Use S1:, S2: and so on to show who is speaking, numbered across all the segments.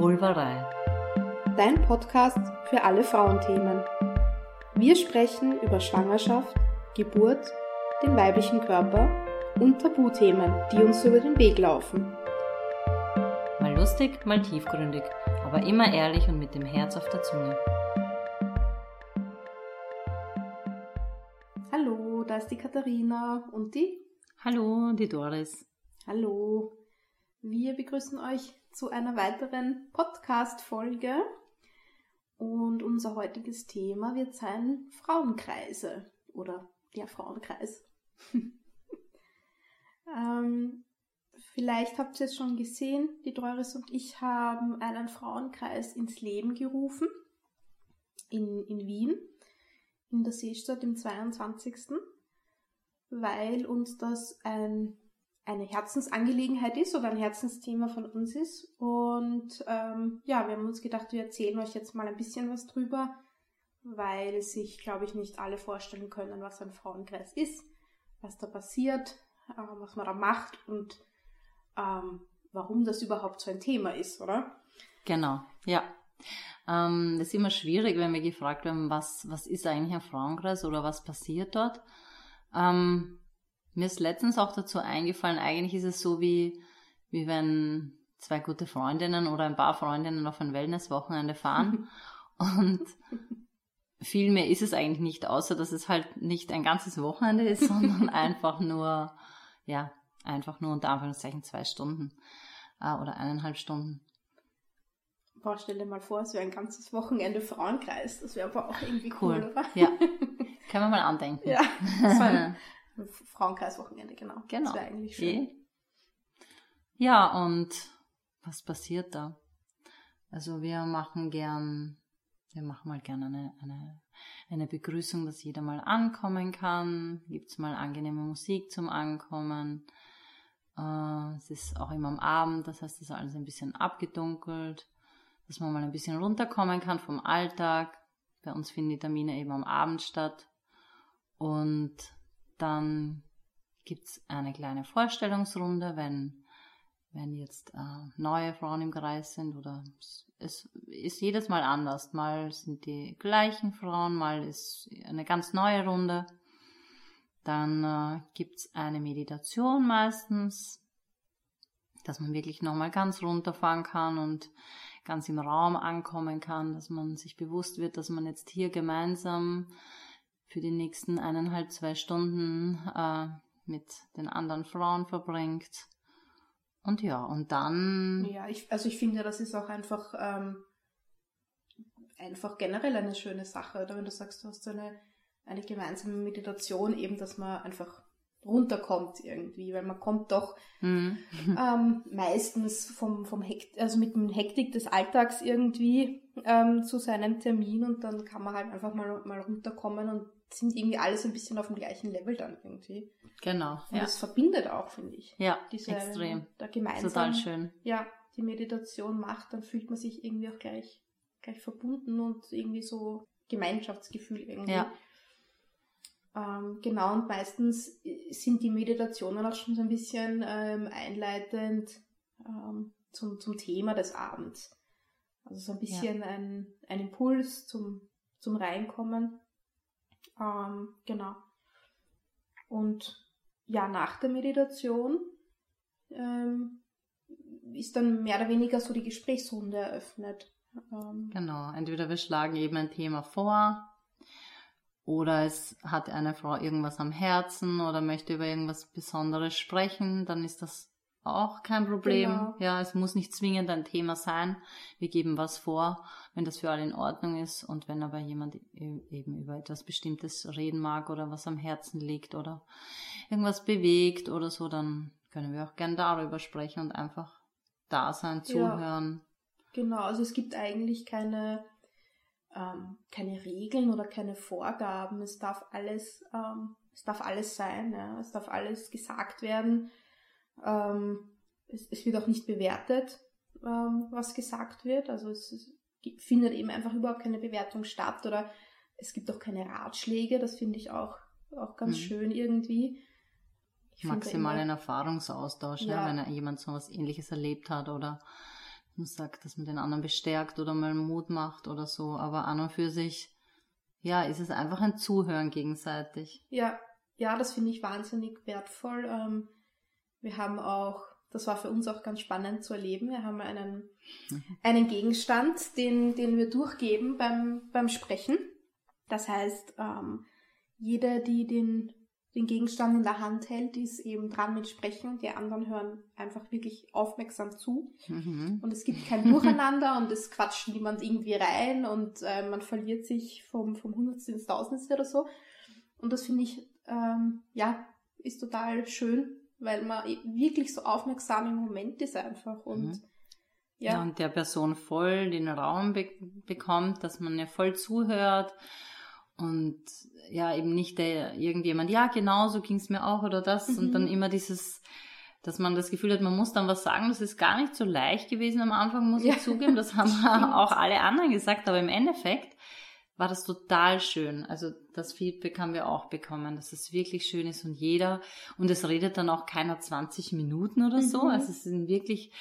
S1: Vulvarei.
S2: Dein Podcast für alle Frauenthemen. Wir sprechen über Schwangerschaft, Geburt, den weiblichen Körper und Tabuthemen, die uns über den Weg laufen.
S1: Mal lustig, mal tiefgründig, aber immer ehrlich und mit dem Herz auf der Zunge.
S2: Hallo, da ist die Katharina und die.
S1: Hallo, die Doris.
S2: Hallo. Wir begrüßen euch zu einer weiteren Podcast-Folge. Und unser heutiges Thema wird sein Frauenkreise oder der Frauenkreis. ähm, vielleicht habt ihr es schon gesehen, die Doris und ich haben einen Frauenkreis ins Leben gerufen in, in Wien, in der Seestadt im 22. Weil uns das ein eine Herzensangelegenheit ist oder ein Herzensthema von uns ist. Und ähm, ja, wir haben uns gedacht, wir erzählen euch jetzt mal ein bisschen was drüber, weil sich, glaube ich, nicht alle vorstellen können, was ein Frauenkreis ist, was da passiert, äh, was man da macht und ähm, warum das überhaupt so ein Thema ist, oder?
S1: Genau, ja. Ähm, das ist immer schwierig, wenn wir gefragt werden, was, was ist eigentlich ein Frauenkreis oder was passiert dort. Ähm, mir ist letztens auch dazu eingefallen, eigentlich ist es so wie, wie wenn zwei gute Freundinnen oder ein paar Freundinnen auf ein Wellnesswochenende fahren. Und viel mehr ist es eigentlich nicht, außer dass es halt nicht ein ganzes Wochenende ist, sondern einfach nur, ja, einfach nur unter Anführungszeichen zwei Stunden äh, oder eineinhalb Stunden.
S2: Boah, stell dir mal vor, es wäre ein ganzes Wochenende Frauenkreis. Das wäre aber auch irgendwie cool, cool oder?
S1: Ja. Können wir mal andenken.
S2: Ja. Das war ein Frauenkreiswochenende, genau.
S1: Genau.
S2: Das wäre eigentlich schön.
S1: Ja, und was passiert da? Also wir machen gern, wir machen mal gerne eine, eine, eine Begrüßung, dass jeder mal ankommen kann. Gibt es mal angenehme Musik zum Ankommen. Äh, es ist auch immer am Abend, das heißt, es ist alles ein bisschen abgedunkelt, dass man mal ein bisschen runterkommen kann vom Alltag. Bei uns finden die Termine eben am Abend statt. Und dann gibt es eine kleine Vorstellungsrunde, wenn, wenn jetzt äh, neue Frauen im Kreis sind oder es ist jedes Mal anders. Mal sind die gleichen Frauen, mal ist eine ganz neue Runde. Dann äh, gibt es eine Meditation meistens, dass man wirklich nochmal ganz runterfahren kann und ganz im Raum ankommen kann, dass man sich bewusst wird, dass man jetzt hier gemeinsam für die nächsten eineinhalb, zwei Stunden äh, mit den anderen Frauen verbringt. Und ja, und dann.
S2: Ja, ich, also ich finde, das ist auch einfach, ähm, einfach generell eine schöne Sache. Oder wenn du sagst, du hast so eine, eine gemeinsame Meditation, eben, dass man einfach runterkommt irgendwie, weil man kommt doch mhm. ähm, meistens vom, vom Hekt also mit dem Hektik des Alltags irgendwie ähm, zu seinem Termin und dann kann man halt einfach mal, mal runterkommen und sind irgendwie alles ein bisschen auf dem gleichen Level dann irgendwie.
S1: Genau.
S2: Und ja. das verbindet auch, finde ich.
S1: Ja, Diese, extrem.
S2: Da gemeinsam,
S1: Total schön.
S2: Ja, die Meditation macht, dann fühlt man sich irgendwie auch gleich, gleich verbunden und irgendwie so Gemeinschaftsgefühl irgendwie. Ja. Ähm, genau, und meistens sind die Meditationen auch schon so ein bisschen ähm, einleitend ähm, zum, zum Thema des Abends. Also so ein bisschen ja. ein, ein Impuls zum, zum Reinkommen. Ähm, genau. Und ja, nach der Meditation ähm, ist dann mehr oder weniger so die Gesprächsrunde eröffnet.
S1: Ähm, genau, entweder wir schlagen eben ein Thema vor oder es hat eine Frau irgendwas am Herzen oder möchte über irgendwas Besonderes sprechen, dann ist das auch kein Problem. Genau. Ja, es muss nicht zwingend ein Thema sein. Wir geben was vor, wenn das für alle in Ordnung ist und wenn aber jemand e-, eben über etwas Bestimmtes reden mag oder was am Herzen liegt oder irgendwas bewegt oder so, dann können wir auch gern darüber sprechen und einfach da sein, zuhören.
S2: Ja, genau, also es gibt eigentlich keine, ähm, keine Regeln oder keine Vorgaben. Es darf alles, ähm, es darf alles sein, ja. es darf alles gesagt werden ähm, es, es, wird auch nicht bewertet, ähm, was gesagt wird. Also es, es findet eben einfach überhaupt keine Bewertung statt oder es gibt auch keine Ratschläge. Das finde ich auch, auch ganz mhm. schön irgendwie.
S1: Ich Maximal ein Erfahrungsaustausch, ja. Ja, wenn jemand so was ähnliches erlebt hat oder man sagt, dass man den anderen bestärkt oder mal Mut macht oder so, aber an und für sich, ja, ist es einfach ein Zuhören gegenseitig.
S2: Ja, ja, das finde ich wahnsinnig wertvoll. Ähm, wir haben auch, das war für uns auch ganz spannend zu erleben, wir haben einen, mhm. einen Gegenstand, den, den wir durchgeben beim, beim Sprechen. Das heißt, ähm, jeder, die den den Gegenstand in der Hand hält, ist eben dran mit Sprechen und die anderen hören einfach wirklich aufmerksam zu. Mhm. Und es gibt kein Durcheinander und es quatscht niemand irgendwie rein und äh, man verliert sich vom, vom Hundertste ins Tausendste oder so. Und das finde ich, ähm, ja, ist total schön, weil man wirklich so aufmerksam im Moment ist einfach und mhm.
S1: ja. ja. und der Person voll den Raum be bekommt, dass man ja voll zuhört und ja, eben nicht der irgendjemand, ja, genau, so ging es mir auch oder das. Mhm. Und dann immer dieses, dass man das Gefühl hat, man muss dann was sagen. Das ist gar nicht so leicht gewesen am Anfang, muss ja. ich zugeben. Das haben auch alle anderen gesagt. Aber im Endeffekt war das total schön. Also das Feedback haben wir auch bekommen, dass es wirklich schön ist und jeder, und es redet dann auch keiner 20 Minuten oder so. Mhm. Also es sind wirklich,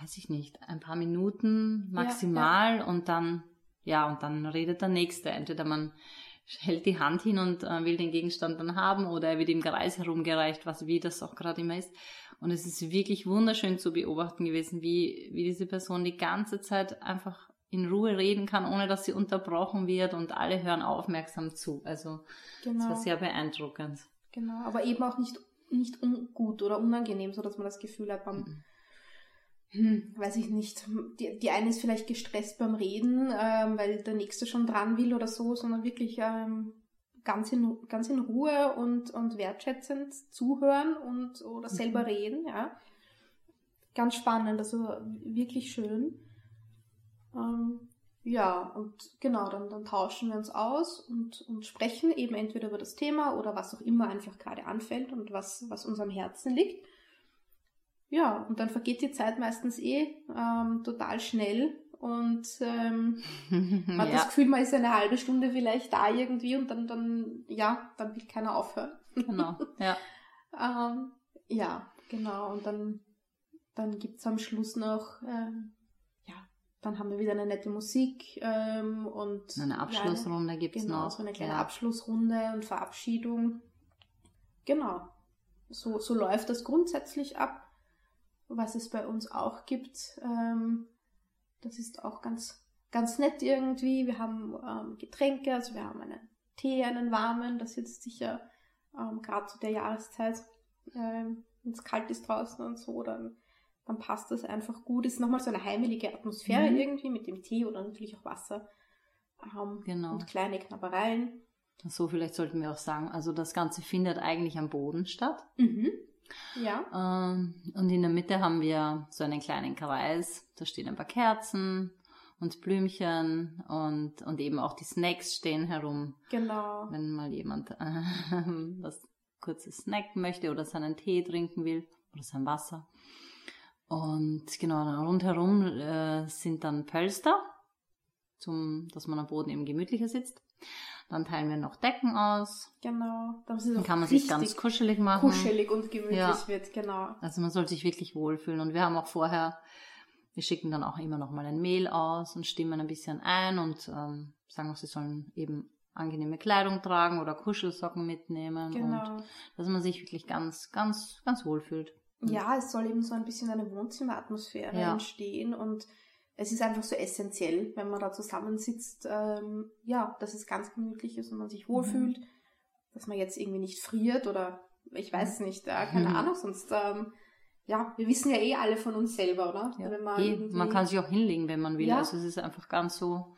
S1: weiß ich nicht, ein paar Minuten maximal ja, ja. und dann, ja, und dann redet der Nächste. Entweder man hält die Hand hin und äh, will den Gegenstand dann haben oder er wird im Kreis herumgereicht, was wie das auch gerade immer ist. Und es ist wirklich wunderschön zu beobachten gewesen, wie, wie diese Person die ganze Zeit einfach in Ruhe reden kann, ohne dass sie unterbrochen wird und alle hören aufmerksam zu. Also genau. das war sehr beeindruckend.
S2: Genau, aber eben auch nicht, nicht ungut oder unangenehm, so dass man das Gefühl hat, beim, mhm hm, weiß ich nicht, die, die eine ist vielleicht gestresst beim Reden, ähm, weil der nächste schon dran will oder so, sondern wirklich ähm, ganz, in, ganz in Ruhe und, und wertschätzend zuhören und oder selber mhm. reden, ja. Ganz spannend, also wirklich schön. Ähm, ja, und genau, dann, dann tauschen wir uns aus und, und sprechen eben entweder über das Thema oder was auch immer einfach gerade anfällt und was, was uns am Herzen liegt. Ja, und dann vergeht die Zeit meistens eh ähm, total schnell und ähm, man hat ja. das Gefühl, man ist eine halbe Stunde vielleicht da irgendwie und dann, dann ja, dann will keiner aufhören.
S1: Genau, ja.
S2: ähm, ja, genau. Und dann, dann gibt es am Schluss noch, ähm, dann haben wir wieder eine nette Musik ähm, und
S1: eine Abschlussrunde gibt es
S2: genau,
S1: noch.
S2: so eine kleine ja. Abschlussrunde und Verabschiedung. Genau. So, so läuft das grundsätzlich ab was es bei uns auch gibt. Ähm, das ist auch ganz, ganz nett irgendwie. Wir haben ähm, Getränke, also wir haben einen Tee, einen warmen, das jetzt sicher ähm, gerade zu der Jahreszeit, ähm, wenn es kalt ist draußen und so, dann, dann passt das einfach gut. Es ist nochmal so eine heimelige Atmosphäre mhm. irgendwie mit dem Tee oder natürlich auch Wasser ähm, genau. und kleine Knabbereien.
S1: So, vielleicht sollten wir auch sagen, also das Ganze findet eigentlich am Boden statt.
S2: Mhm. Ja.
S1: Ähm, und in der Mitte haben wir so einen kleinen Kreis. Da stehen ein paar Kerzen und Blümchen und, und eben auch die Snacks stehen herum.
S2: Genau.
S1: Wenn mal jemand äh, was kurzes snacken möchte oder seinen Tee trinken will oder sein Wasser. Und genau, rundherum äh, sind dann Pölster, zum, dass man am Boden eben gemütlicher sitzt. Dann teilen wir noch Decken aus.
S2: Genau.
S1: Dann kann man sich ganz kuschelig machen.
S2: Kuschelig und gemütlich ja. wird, genau.
S1: Also man soll sich wirklich wohlfühlen. Und wir haben auch vorher, wir schicken dann auch immer noch mal ein Mail aus und stimmen ein bisschen ein und ähm, sagen auch, sie sollen eben angenehme Kleidung tragen oder Kuschelsocken mitnehmen. Genau. Und dass man sich wirklich ganz, ganz, ganz wohlfühlt.
S2: Ja, es soll eben so ein bisschen eine Wohnzimmeratmosphäre ja. entstehen und es ist einfach so essentiell, wenn man da zusammensitzt, ähm, ja, dass es ganz gemütlich ist und man sich wohlfühlt, mhm. dass man jetzt irgendwie nicht friert oder ich weiß mhm. nicht, äh, keine mhm. Ahnung, sonst, ähm, ja, wir wissen ja eh alle von uns selber, oder?
S1: Ja, man, eh, man, kann sich auch hinlegen, wenn man will. Ja. Also es ist einfach ganz so,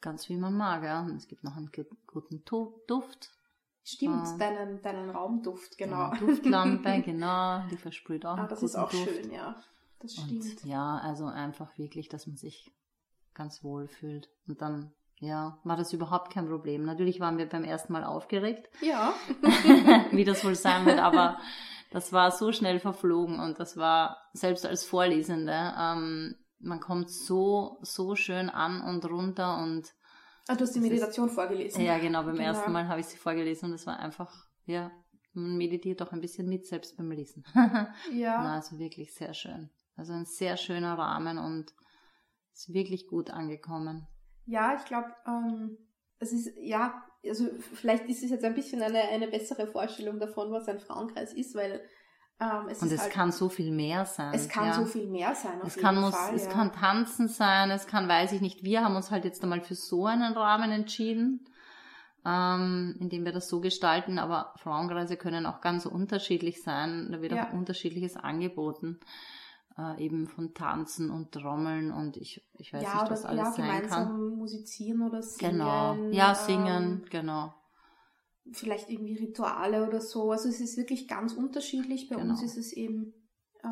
S1: ganz wie man mag, ja. Es gibt noch einen guten Duft.
S2: Stimmt, äh, deinen, deinen Raumduft, genau.
S1: Duftlampe, genau, die versprüht auch.
S2: Ah, das ist auch Duft. schön, ja das stimmt.
S1: Und ja, also einfach wirklich, dass man sich ganz wohl fühlt. Und dann, ja, war das überhaupt kein Problem. Natürlich waren wir beim ersten Mal aufgeregt.
S2: Ja.
S1: wie das wohl sein wird, aber das war so schnell verflogen und das war, selbst als Vorlesende, ähm, man kommt so, so schön an und runter und
S2: Ah, du hast die Meditation ist, vorgelesen.
S1: Ja, genau, beim genau. ersten Mal habe ich sie vorgelesen und es war einfach, ja, man meditiert auch ein bisschen mit, selbst beim Lesen.
S2: ja.
S1: Na, also wirklich sehr schön. Also ein sehr schöner Rahmen und ist wirklich gut angekommen.
S2: Ja, ich glaube, ähm, es ist, ja, also vielleicht ist es jetzt ein bisschen eine, eine bessere Vorstellung davon, was ein Frauenkreis ist, weil ähm, es
S1: und es
S2: halt,
S1: kann so viel mehr sein.
S2: Es kann
S1: ja.
S2: so viel mehr sein.
S1: es kann, muss,
S2: Fall,
S1: es
S2: ja.
S1: kann tanzen sein, es kann, weiß ich nicht. Wir haben uns halt jetzt einmal für so einen Rahmen entschieden, ähm, indem wir das so gestalten. Aber Frauenkreise können auch ganz unterschiedlich sein. Da wird
S2: Ja.
S1: auch unterschiedliches angeboten. Äh, eben von Tanzen und Trommeln und ich, ich weiß
S2: ja,
S1: nicht, was alles
S2: ja,
S1: sein
S2: gemeinsam
S1: kann.
S2: musizieren oder singen.
S1: Genau. Ja,
S2: ähm,
S1: singen, genau.
S2: Vielleicht irgendwie Rituale oder so. Also es ist wirklich ganz unterschiedlich. Bei
S1: Genau.
S2: uns ist es eben äh,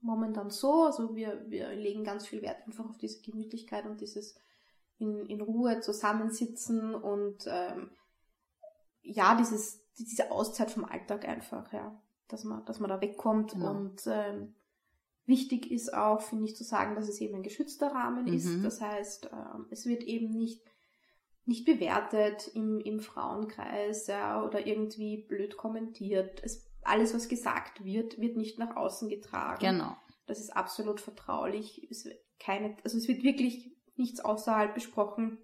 S2: momentan so. Also wir, wir legen ganz viel Wert einfach auf diese Gemütlichkeit und dieses in, in Ruhe zusammensitzen und ähm, ja, dieses, diese Auszeit vom Alltag einfach, ja. Dass man, dass man da wegkommt
S1: Genau.
S2: und ähm, wichtig ist auch, finde ich, zu sagen, dass es eben ein geschützter Rahmen ist.
S1: Mhm.
S2: Das heißt, ähm, es wird eben nicht nicht bewertet im, im Frauenkreis ja, oder irgendwie blöd kommentiert. Es, alles, was gesagt wird, wird nicht nach außen getragen.
S1: Genau.
S2: Das ist absolut vertraulich. Es, wird keine, also es wird wirklich nichts außerhalb besprochen.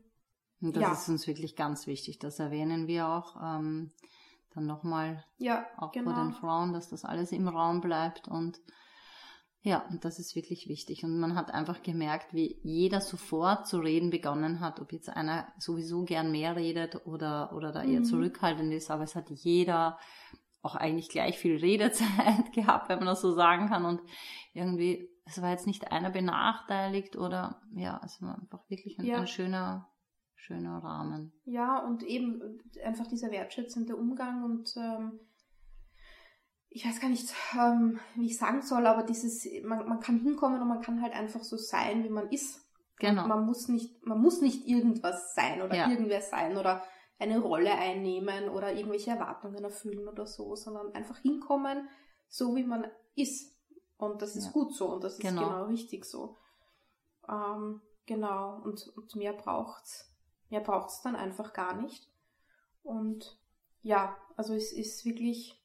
S1: Und das
S2: Ja.
S1: ist uns wirklich ganz wichtig. Das erwähnen wir auch ähm, dann nochmal
S2: Ja,
S1: auch
S2: genau.
S1: vor den Frauen, dass das alles im Raum bleibt und ja, und das ist wirklich wichtig. Und man hat einfach gemerkt, wie jeder sofort zu reden begonnen hat, ob jetzt einer sowieso gern mehr redet oder, oder da eher
S2: Mhm.
S1: zurückhaltend ist, aber es hat jeder auch eigentlich gleich viel Redezeit gehabt, wenn man das so sagen kann. Und irgendwie, es war jetzt nicht einer benachteiligt oder ja, es war einfach wirklich ein,
S2: Ja.
S1: ein schöner, schöner Rahmen.
S2: Ja, und eben einfach dieser wertschätzende Umgang und ähm, ich weiß gar nicht, ähm, wie ich sagen soll, aber dieses, man, man kann hinkommen und man kann halt einfach so sein, wie man ist.
S1: Genau.
S2: Und man muss nicht, man muss nicht irgendwas sein oder
S1: Ja.
S2: irgendwer sein oder eine Rolle einnehmen oder irgendwelche Erwartungen erfüllen oder so, sondern einfach hinkommen, so wie man ist. Und das ist
S1: Ja.
S2: gut so und das ist
S1: Genau.
S2: genau, richtig so. Ähm, genau. Und, und mehr braucht's, mehr braucht's dann einfach gar nicht. Und ja, also es ist wirklich,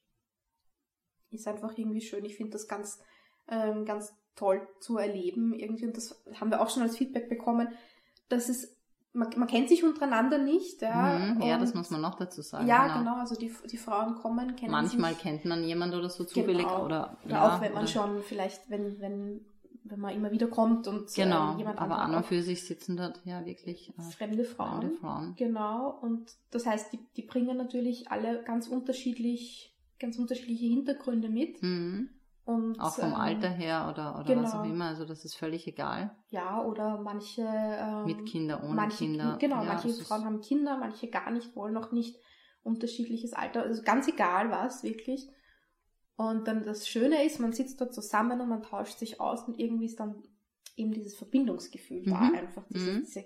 S2: ist einfach irgendwie schön. Ich finde das ganz, ähm, ganz toll zu erleben irgendwie. Und das haben wir auch schon als Feedback bekommen, dass es, man, man kennt sich untereinander nicht. Ja,
S1: Mhm, ja, das muss man noch dazu sagen.
S2: Ja, genau. Also die, die Frauen kommen, kennen
S1: Manchmal
S2: sich.
S1: kennt man jemand oder so zufällig
S2: Genau.
S1: oder,
S2: Oder
S1: ja,
S2: auch wenn man schon vielleicht, wenn, wenn, wenn man immer wieder kommt und
S1: Genau,
S2: ähm, jemand
S1: aber an und für sich sitzen dort ja wirklich äh,
S2: fremde Frauen.
S1: fremde Frauen.
S2: Genau, und das heißt, die, die bringen natürlich alle ganz unterschiedlich, ganz unterschiedliche Hintergründe mit.
S1: Mhm.
S2: Und,
S1: Auch vom
S2: ähm,
S1: Alter her oder, oder was auch
S2: genau.
S1: immer, also das ist völlig egal.
S2: Ja, oder manche ähm,
S1: Mit Kinder, ohne
S2: manche,
S1: Kinder.
S2: Genau,
S1: Ja,
S2: manche Frauen haben Kinder, manche gar nicht, wollen noch nicht. Unterschiedliches Alter, also ganz egal was, wirklich. Und dann das Schöne ist, man sitzt dort zusammen und man tauscht sich aus und irgendwie ist dann eben dieses Verbindungsgefühl da
S1: Mhm.
S2: einfach. Diese,
S1: Mhm.
S2: diese,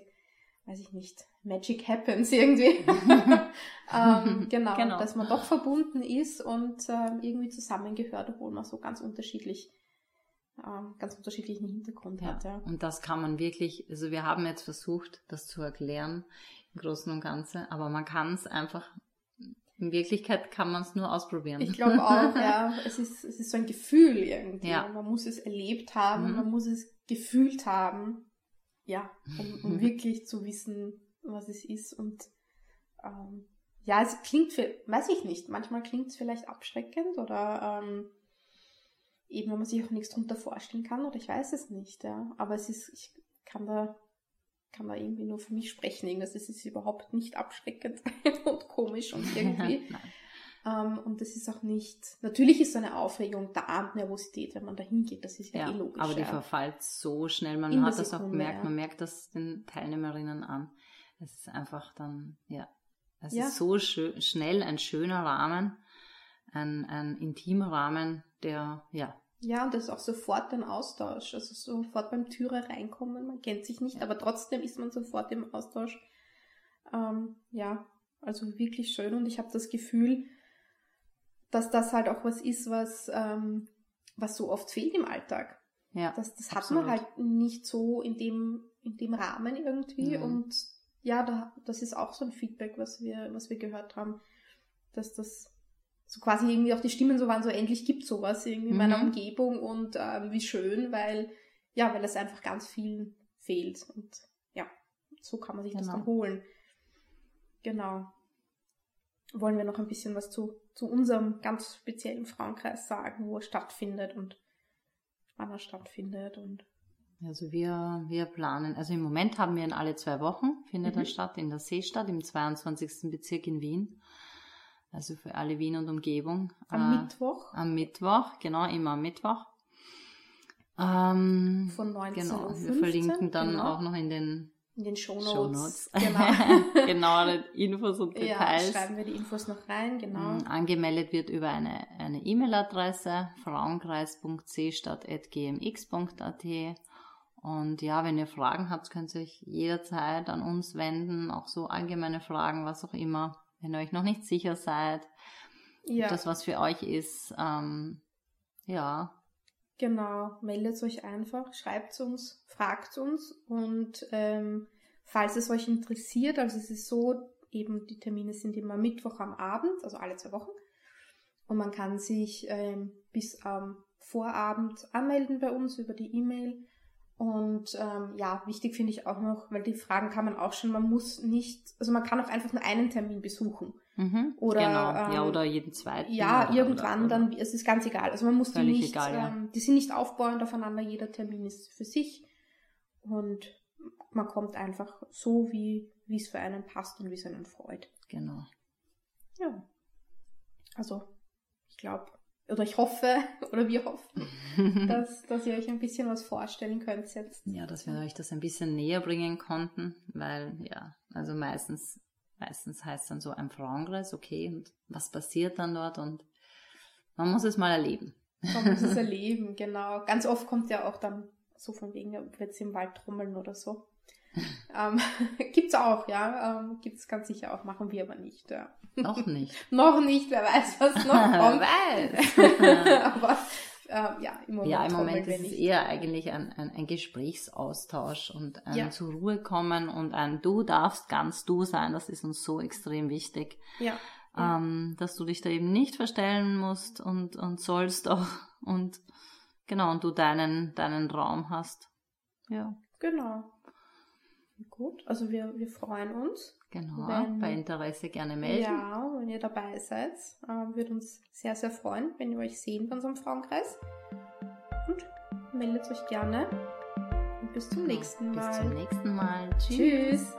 S2: weiß ich nicht, Magic happens irgendwie. ähm, genau,
S1: Genau.
S2: dass man doch verbunden ist und ähm, irgendwie zusammengehört, obwohl man so ganz unterschiedlich, ähm, ganz unterschiedlichen Hintergrund
S1: Ja.
S2: hat. Ja.
S1: Und das kann man wirklich, also wir haben jetzt versucht, das zu erklären, im Großen und Ganzen, aber man kann es einfach, in Wirklichkeit kann man es nur ausprobieren.
S2: Ich glaube auch, ja. Es ist, es ist so ein Gefühl irgendwie.
S1: Ja.
S2: Man muss es erlebt haben,
S1: Mhm.
S2: man muss es gefühlt haben. Ja, um, um
S1: Mhm.
S2: wirklich zu wissen, was es ist. Und ähm, ja, es klingt, für, weiß ich nicht, manchmal klingt es vielleicht abschreckend oder ähm, eben, wenn man sich auch nichts drunter vorstellen kann oder ich weiß es nicht, ja. Aber es ist, ich kann da, kann da irgendwie nur für mich sprechen. Irgendwas, es ist überhaupt nicht abschreckend und komisch und irgendwie. Ähm, und das ist auch nicht. Natürlich ist so eine Aufregung da, Nervosität, wenn man da hingeht. Das ist ja,
S1: Ja,
S2: eh logisch.
S1: aber die
S2: ja.
S1: verfallt so schnell. Man
S2: In
S1: hat das auch gemerkt,
S2: ja.
S1: man merkt das den Teilnehmerinnen an. Es ist einfach dann, ja, es
S2: Ja.
S1: ist so schön, schnell ein schöner Rahmen, ein, ein intimer Rahmen, der, ja,
S2: Ja, und das ist auch sofort ein Austausch. Also sofort beim Türe reinkommen. Man kennt sich nicht, aber trotzdem ist man sofort im Austausch. Ähm, ja, also wirklich schön. Und ich habe das Gefühl, dass das halt auch was ist, was, ähm, was so oft fehlt im Alltag.
S1: ja,
S2: Das, das hat
S1: Absolut.
S2: man halt nicht so in dem, in dem Rahmen irgendwie.
S1: Mhm.
S2: Und ja, da, das ist auch so ein Feedback, was wir, was wir gehört haben, dass das so quasi irgendwie auch die Stimmen so waren, so endlich gibt sowas irgendwie in
S1: Mhm.
S2: meiner Umgebung und ähm, wie schön, weil, ja, weil es einfach ganz vielen fehlt. Und ja, so kann man sich das
S1: Genau.
S2: dann holen. Genau. Wollen wir noch ein bisschen was zu, zu unserem ganz speziellen Frauenkreis sagen, wo er stattfindet und wann er stattfindet und
S1: Also wir, wir planen, also im Moment haben wir ihn alle zwei Wochen, findet
S2: Mhm.
S1: er statt in der Seestadt im 22. Bezirk in Wien. Also für alle Wien und Umgebung.
S2: am
S1: Äh,
S2: Mittwoch
S1: Am Mittwoch, genau, immer am Mittwoch. Ähm,
S2: von 19
S1: genau, wir verlinken dann
S2: genau,
S1: auch noch in den
S2: in den Shownotes.
S1: Shownotes
S2: Genau.
S1: genauere Infos und
S2: ja,
S1: Details.
S2: schreiben wir die Infos noch rein, genau.
S1: Mm, Angemeldet wird über eine eine E-Mail-Adresse frauenkreis.c statt.gmx.at und ja, wenn ihr Fragen habt, könnt ihr euch jederzeit an uns wenden, auch so allgemeine Fragen, was auch immer. Wenn ihr euch noch nicht sicher seid,
S2: Ja,
S1: das was für euch ist, ähm, ja,
S2: genau. Meldet euch einfach, schreibt uns, fragt uns und ähm, falls es euch interessiert, also es ist so, eben die Termine sind immer Mittwoch am Abend, also alle zwei Wochen. Und man kann sich ähm, bis am Vorabend anmelden bei uns über die E-Mail. Und ähm, ja, wichtig finde ich auch noch, weil die Fragen kann man auch schon, man muss nicht, also man kann auch einfach nur einen Termin besuchen.
S1: Mhm,
S2: Oder,
S1: genau, ja,
S2: ähm,
S1: oder jeden zweiten.
S2: Ja,
S1: oder,
S2: irgendwann
S1: oder,
S2: dann, es ist ganz egal. Also man muss die nicht,
S1: egal, ja.
S2: ähm, die sind nicht aufbauend aufeinander, jeder Termin ist für sich und man kommt einfach so, wie wie es für einen passt und wie es einen freut.
S1: Genau.
S2: Ja. Also, ich glaube, oder ich hoffe, oder wir hoffen, dass, dass ihr euch ein bisschen was vorstellen könnt jetzt.
S1: Ja, dass wir euch das ein bisschen näher bringen konnten, weil ja, also meistens, meistens heißt dann so ein Frauenkreis, okay, und was passiert dann dort und man muss es mal erleben.
S2: Man muss es erleben, genau. Ganz oft kommt ja auch dann so von wegen, wird es im Wald trommeln oder so. Ähm, gibt's auch, ja. Ähm, gibt's ganz sicher auch, machen wir aber nicht. Ja.
S1: Noch nicht.
S2: noch nicht, wer weiß, was noch kommt.
S1: Weiß.
S2: aber ähm, ja, im Moment,
S1: ja, im Moment ist es eher eigentlich ein, ein, ein Gesprächsaustausch und ein
S2: Ja.
S1: zur Ruhe kommen und ein Du darfst ganz du sein. Das ist uns so extrem wichtig.
S2: Ja. Ja.
S1: ähm, dass du dich da eben nicht verstellen musst und, und sollst auch und genau, und du deinen, deinen Raum hast. Ja,
S2: Genau. Gut, also wir, wir freuen uns.
S1: genau.
S2: Wenn-
S1: Bei Interesse gerne melden.
S2: Ja, wenn ihr dabei seid. Ähm, würde uns sehr, sehr freuen, wenn ihr euch sehen bei unserem Frauenkreis. Und meldet euch gerne. Und bis zum
S1: Genau.
S2: nächsten
S1: Bis
S2: Mal.
S1: zum nächsten Mal. Tschüss.
S2: Tschüss.